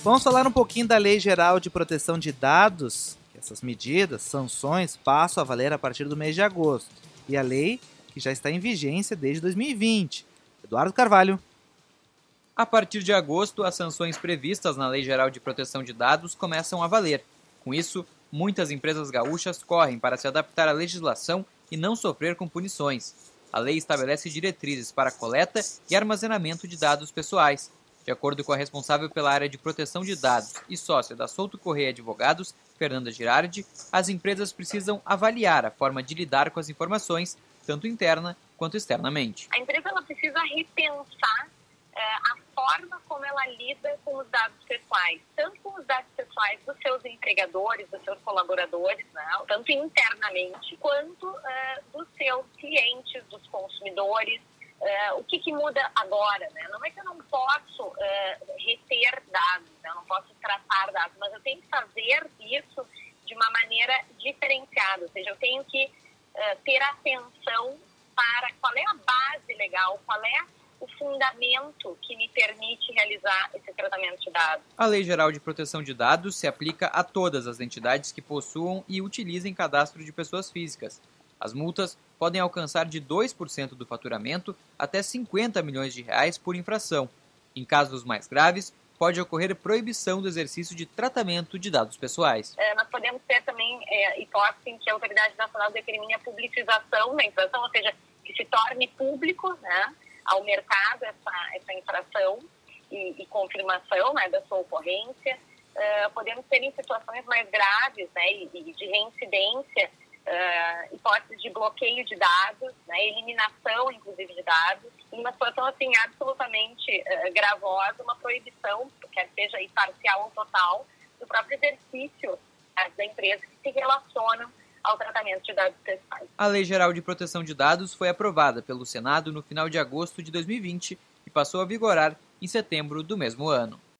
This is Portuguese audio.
Vamos falar um pouquinho da Lei Geral de Proteção de Dados. Essas medidas, sanções, passam a valer a partir do mês de agosto. E a lei que já está em vigência desde 2020. Eduardo Carvalho. A partir de agosto, as sanções previstas na Lei Geral de Proteção de Dados começam a valer. Com isso, muitas empresas gaúchas correm para se adaptar à legislação e não sofrer com punições. A lei estabelece diretrizes para coleta e armazenamento de dados pessoais. De acordo com a responsável pela área de proteção de dados e sócia da Souto Correia Advogados, Fernanda Girardi, as empresas precisam avaliar a forma de lidar com as informações, tanto interna quanto externamente. A empresa ela precisa repensar é, a forma como ela lida com os dados pessoais, tanto com os dados pessoais dos seus empregadores, dos seus colaboradores, né, tanto internamente, quanto é, dos seus clientes, dos consumidores. É, o que, que, muda agora? Né? Não é que eu não posso reter dados, né? eu não posso tratar dados, mas eu tenho que fazer isso de uma maneira diferenciada, ou seja, eu tenho que ter atenção para qual é a base legal, qual é o fundamento que me permite realizar esse tratamento de dados. A Lei Geral de Proteção de Dados se aplica a todas as entidades que possuam e utilizem cadastro de pessoas físicas. As multas podem alcançar de 2% do faturamento até 50 milhões de reais por infração. Em casos mais graves, pode ocorrer proibição do exercício de tratamento de dados pessoais. É, nós podemos ter também é, hipótese em que a Autoridade Nacional decrimine a publicização da infração, ou seja, que se torne público, né, ao mercado essa, essa infração e, e confirmação né, da sua ocorrência. Uh, podemos ter em situações mais graves né, e, e de reincidência, uh, hipóteses de bloqueio de dados, né, eliminação, inclusive, de dados. Uma situação assim absolutamente uh, gravosa, uma proibição, quer seja aí, parcial ou total, do próprio exercício da empresa que se relacionam ao tratamento de dados pessoais. A Lei Geral de Proteção de Dados foi aprovada pelo Senado no final de agosto de 2020 e passou a vigorar em setembro do mesmo ano.